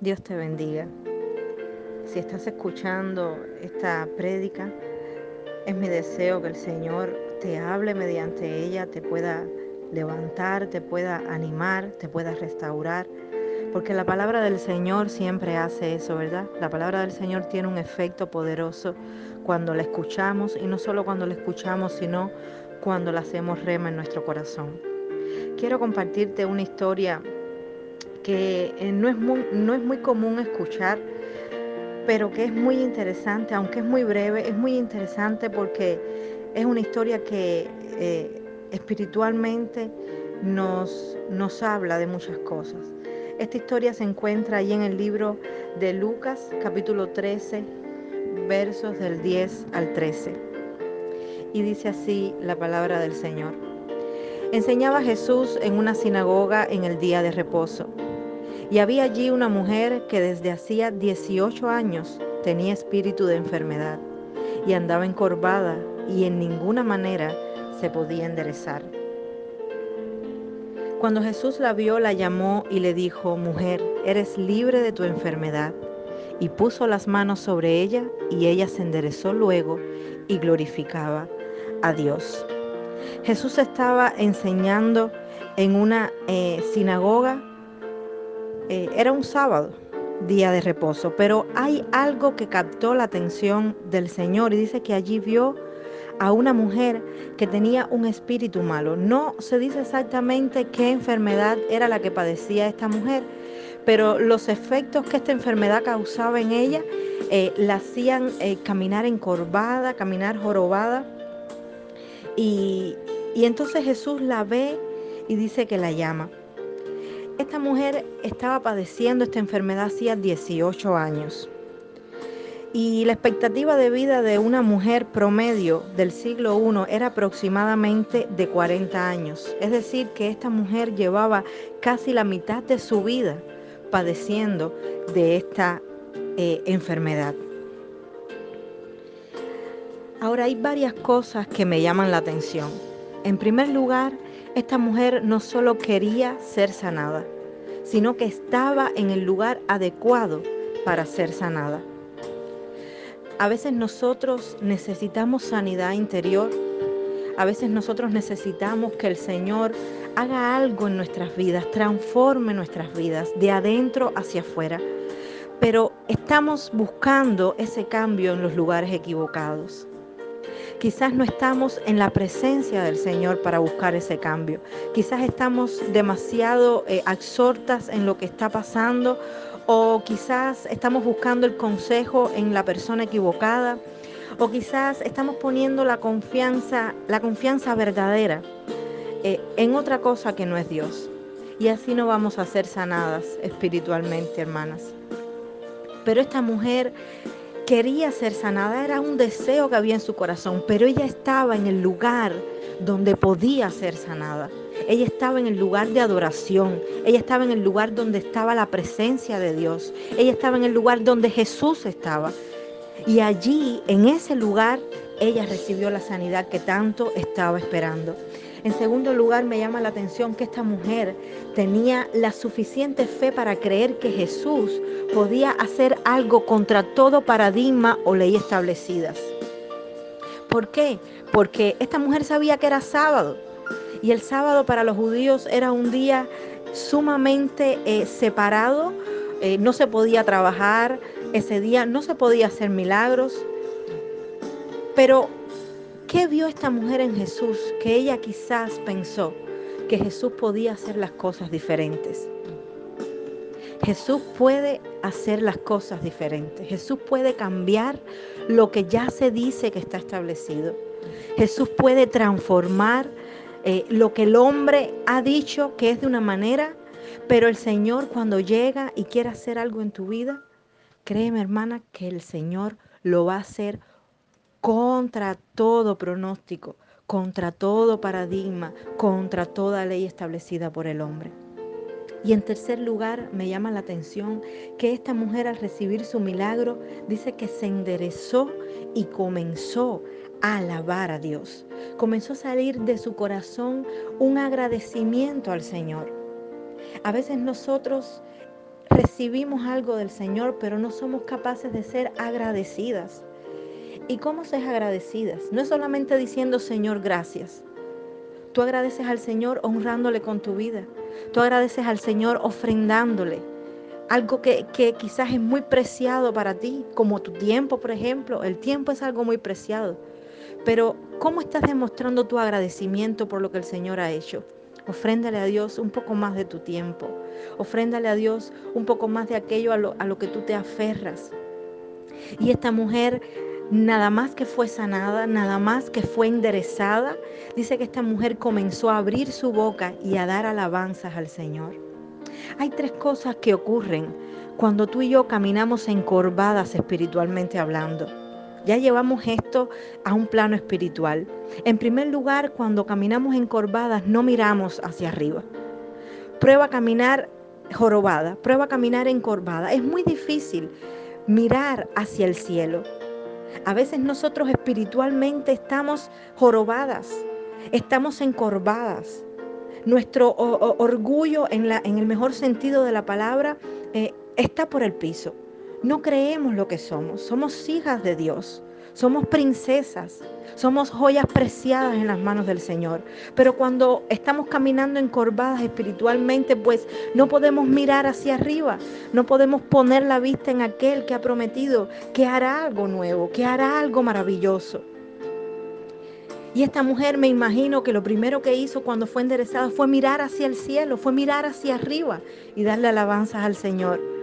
Dios te bendiga. Si estás escuchando esta prédica, es mi deseo que el Señor te hable mediante ella, te pueda levantar, te pueda animar, te pueda restaurar. Porque la palabra del Señor siempre hace eso, ¿verdad? La palabra del Señor tiene un efecto poderoso cuando la escuchamos y no solo cuando la escuchamos, sino cuando la hacemos rema en nuestro corazón. Quiero compartirte una historia que eh, no es muy, no es muy común escuchar, pero que es muy interesante, aunque es muy breve, es muy interesante porque es una historia que eh, espiritualmente nos, nos habla de muchas cosas. Esta historia se encuentra ahí en el libro de Lucas, capítulo 13, versos del 10 al 13. Y dice así la palabra del Señor. Enseñaba Jesús en una sinagoga en el día de reposo. Y había allí una mujer que desde hacía 18 años tenía espíritu de enfermedad y andaba encorvada y en ninguna manera se podía enderezar. Cuando Jesús la vio, la llamó y le dijo, mujer, eres libre de tu enfermedad. Y puso las manos sobre ella y ella se enderezó luego y glorificaba a Dios. Jesús estaba enseñando en una eh, sinagoga, eh, era un sábado, día de reposo, pero hay algo que captó la atención del Señor y dice que allí vio a una mujer que tenía un espíritu malo. No se dice exactamente qué enfermedad era la que padecía esta mujer, pero los efectos que esta enfermedad causaba en ella eh, la hacían eh, caminar encorvada, caminar jorobada. Y, y entonces Jesús la ve y dice que la llama. Esta mujer estaba padeciendo esta enfermedad hacía 18 años. Y la expectativa de vida de una mujer promedio del siglo I era aproximadamente de 40 años. Es decir, que esta mujer llevaba casi la mitad de su vida padeciendo de esta eh, enfermedad. Ahora hay varias cosas que me llaman la atención. En primer lugar, esta mujer no solo quería ser sanada, sino que estaba en el lugar adecuado para ser sanada. A veces nosotros necesitamos sanidad interior. A veces nosotros necesitamos que el Señor haga algo en nuestras vidas, transforme nuestras vidas de adentro hacia afuera. Pero estamos buscando ese cambio en los lugares equivocados. Quizás no estamos en la presencia del Señor para buscar ese cambio. Quizás estamos demasiado eh, absortas en lo que está pasando o quizás estamos buscando el consejo en la persona equivocada o quizás estamos poniendo la confianza, la confianza verdadera eh, en otra cosa que no es Dios. Y así no vamos a ser sanadas espiritualmente, hermanas. Pero esta mujer quería ser sanada, era un deseo que había en su corazón, pero ella estaba en el lugar donde podía ser sanada. Ella estaba en el lugar de adoración. Ella estaba en el lugar donde estaba la presencia de Dios. Ella estaba en el lugar donde Jesús estaba. Y allí, en ese lugar, ella recibió la sanidad que tanto estaba esperando. En segundo lugar, me llama la atención que esta mujer tenía la suficiente fe para creer que Jesús podía hacer algo contra todo paradigma o ley establecidas. ¿Por qué? Porque esta mujer sabía que era sábado y el sábado para los judíos era un día sumamente eh, separado, eh, no se podía trabajar ese día, no se podía hacer milagros. Pero, ¿qué vio esta mujer en Jesús? Que ella quizás pensó que Jesús podía hacer las cosas diferentes. Jesús puede hacer las cosas diferentes. Jesús puede cambiar lo que ya se dice que está establecido. Jesús puede transformar eh, lo que el hombre ha dicho que es de una manera, pero el Señor cuando llega y quiere hacer algo en tu vida, créeme hermana que el Señor lo va a hacer contra todo pronóstico, contra todo paradigma, contra toda ley establecida por el hombre. Y en tercer lugar, me llama la atención que esta mujer al recibir su milagro dice que se enderezó y comenzó a alabar a Dios. Comenzó a salir de su corazón un agradecimiento al Señor. A veces nosotros recibimos algo del Señor, pero no somos capaces de ser agradecidas. ¿Y cómo ser agradecidas? No es solamente diciendo Señor gracias. Tú agradeces al Señor honrándole con tu vida. Tú agradeces al Señor ofrendándole algo que, que, quizás es muy preciado para ti, como tu tiempo, por ejemplo. El tiempo es algo muy preciado. Pero, ¿cómo estás demostrando tu agradecimiento por lo que el Señor ha hecho? Ofréndale a Dios un poco más de tu tiempo. Ofréndale a Dios un poco más de aquello a lo, a lo que tú te aferras. Y esta mujer nada más que fue sanada, nada más que fue enderezada, dice que esta mujer comenzó a abrir su boca y a dar alabanzas al Señor. Hay tres cosas que ocurren cuando tú y yo caminamos encorvadas espiritualmente hablando. Ya llevamos esto a un plano espiritual. En primer lugar, cuando caminamos encorvadas, no miramos hacia arriba. Prueba caminar jorobada, prueba caminar encorvada. Es muy difícil mirar hacia el cielo. A veces nosotros espiritualmente estamos jorobadas, estamos encorvadas. Nuestro orgullo, en, la, en, el mejor sentido de la palabra, eh, está por el piso. No creemos lo que somos. Somos hijas de Dios. Somos princesas. Somos joyas preciadas en las manos del Señor. Pero cuando estamos caminando encorvadas espiritualmente, pues no podemos mirar hacia arriba. No podemos poner la vista en aquel que ha prometido que hará algo nuevo, que hará algo maravilloso. Y esta mujer me imagino que lo primero que hizo cuando fue enderezada fue mirar hacia el cielo, fue mirar hacia arriba y darle alabanzas al Señor.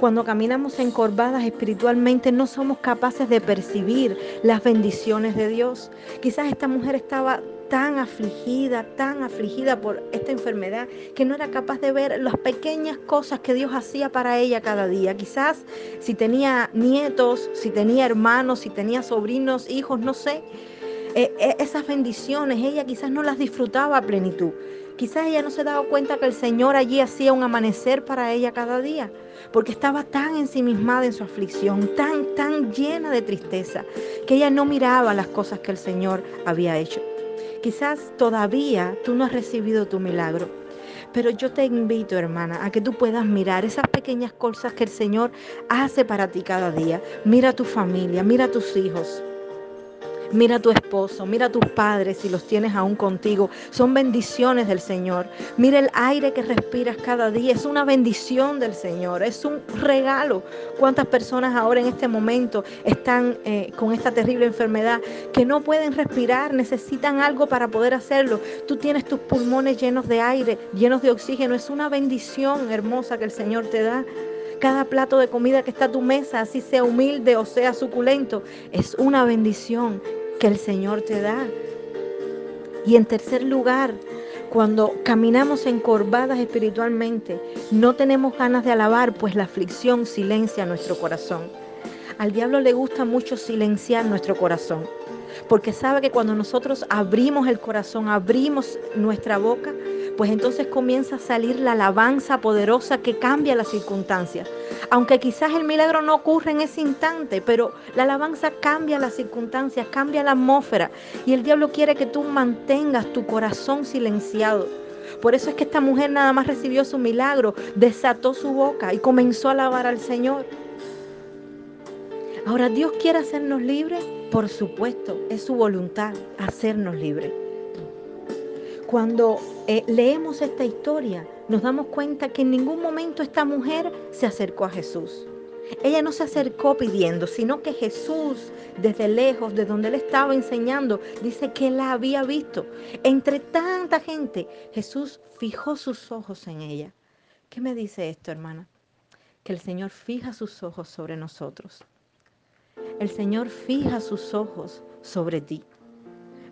Cuando caminamos encorvadas espiritualmente no somos capaces de percibir las bendiciones de Dios. Quizás esta mujer estaba tan afligida, tan afligida por esta enfermedad, que no era capaz de ver las pequeñas cosas que Dios hacía para ella cada día. Quizás si tenía nietos, si tenía hermanos, si tenía sobrinos, hijos, no sé. Eh, eh, esas bendiciones ella quizás no las disfrutaba a plenitud. Quizás ella no se daba cuenta que el Señor allí hacía un amanecer para ella cada día, porque estaba tan ensimismada en su aflicción, tan, tan llena de tristeza, que ella no miraba las cosas que el Señor había hecho. Quizás todavía tú no has recibido tu milagro, pero yo te invito, hermana, a que tú puedas mirar esas pequeñas cosas que el Señor hace para ti cada día. Mira a tu familia, mira a tus hijos. Mira a tu esposo, mira a tus padres si los tienes aún contigo. Son bendiciones del Señor. Mira el aire que respiras cada día. Es una bendición del Señor. Es un regalo. ¿Cuántas personas ahora en este momento están eh, con esta terrible enfermedad que no pueden respirar? Necesitan algo para poder hacerlo. Tú tienes tus pulmones llenos de aire, llenos de oxígeno. Es una bendición hermosa que el Señor te da. Cada plato de comida que está a tu mesa, así sea humilde o sea suculento, es una bendición que el Señor te da. Y en tercer lugar, cuando caminamos encorvadas espiritualmente, no tenemos ganas de alabar, pues la aflicción silencia nuestro corazón. Al diablo le gusta mucho silenciar nuestro corazón, porque sabe que cuando nosotros abrimos el corazón, abrimos nuestra boca, pues entonces comienza a salir la alabanza poderosa que cambia las circunstancias. Aunque quizás el milagro no ocurre en ese instante, pero la alabanza cambia las circunstancias, cambia la atmósfera. Y el diablo quiere que tú mantengas tu corazón silenciado. Por eso es que esta mujer nada más recibió su milagro, desató su boca y comenzó a alabar al Señor. Ahora, ¿Dios quiere hacernos libres? Por supuesto, es su voluntad hacernos libres. Cuando eh, leemos esta historia, nos damos cuenta que en ningún momento esta mujer se acercó a Jesús. Ella no se acercó pidiendo, sino que Jesús, desde lejos, de donde él estaba enseñando, dice que la había visto. Entre tanta gente, Jesús fijó sus ojos en ella. ¿Qué me dice esto, hermana? Que el Señor fija sus ojos sobre nosotros. El Señor fija sus ojos sobre ti.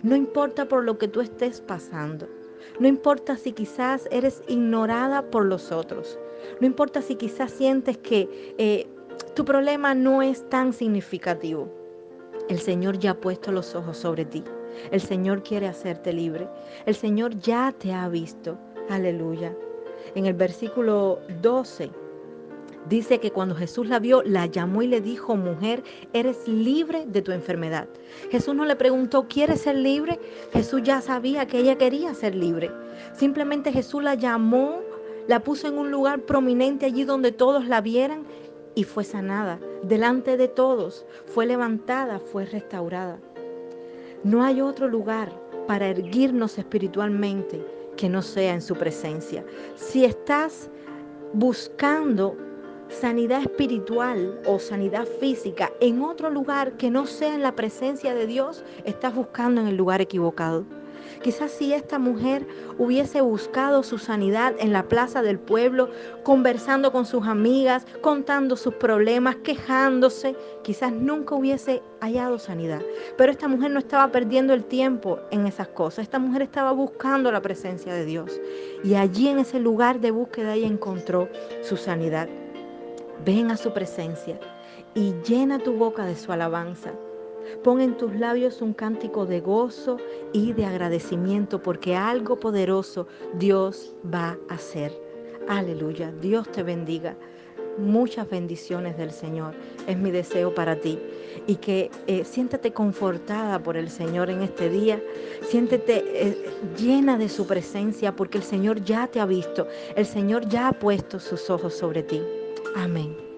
No importa por lo que tú estés pasando. No importa si quizás eres ignorada por los otros. No importa si quizás sientes que eh, tu problema no es tan significativo. El Señor ya ha puesto los ojos sobre ti. El Señor quiere hacerte libre. El Señor ya te ha visto. Aleluya. En el versículo 12 Dice que cuando Jesús la vio, la llamó y le dijo, mujer, eres libre de tu enfermedad. Jesús no le preguntó, ¿quieres ser libre? Jesús ya sabía que ella quería ser libre. Simplemente Jesús la llamó, la puso en un lugar prominente allí donde todos la vieran y fue sanada. Delante de todos fue levantada, fue restaurada. No hay otro lugar para erguirnos espiritualmente que no sea en su presencia. Si estás buscando sanidad espiritual o sanidad física en otro lugar que no sea en la presencia de Dios, estás buscando en el lugar equivocado. Quizás si esta mujer hubiese buscado su sanidad en la plaza del pueblo, conversando con sus amigas, contando sus problemas, quejándose, quizás nunca hubiese hallado sanidad. Pero esta mujer no estaba perdiendo el tiempo en esas cosas. Esta mujer estaba buscando la presencia de Dios. Y allí en ese lugar de búsqueda ella encontró su sanidad. Ven a su presencia y llena tu boca de su alabanza. Pon en tus labios un cántico de gozo y de agradecimiento porque algo poderoso Dios va a hacer. Aleluya, Dios te bendiga. Muchas bendiciones del Señor. Es mi deseo para ti. Y que eh, siéntate confortada por el Señor en este día. Siéntete eh, llena de su presencia porque el Señor ya te ha visto. El Señor ya ha puesto sus ojos sobre ti. Amén.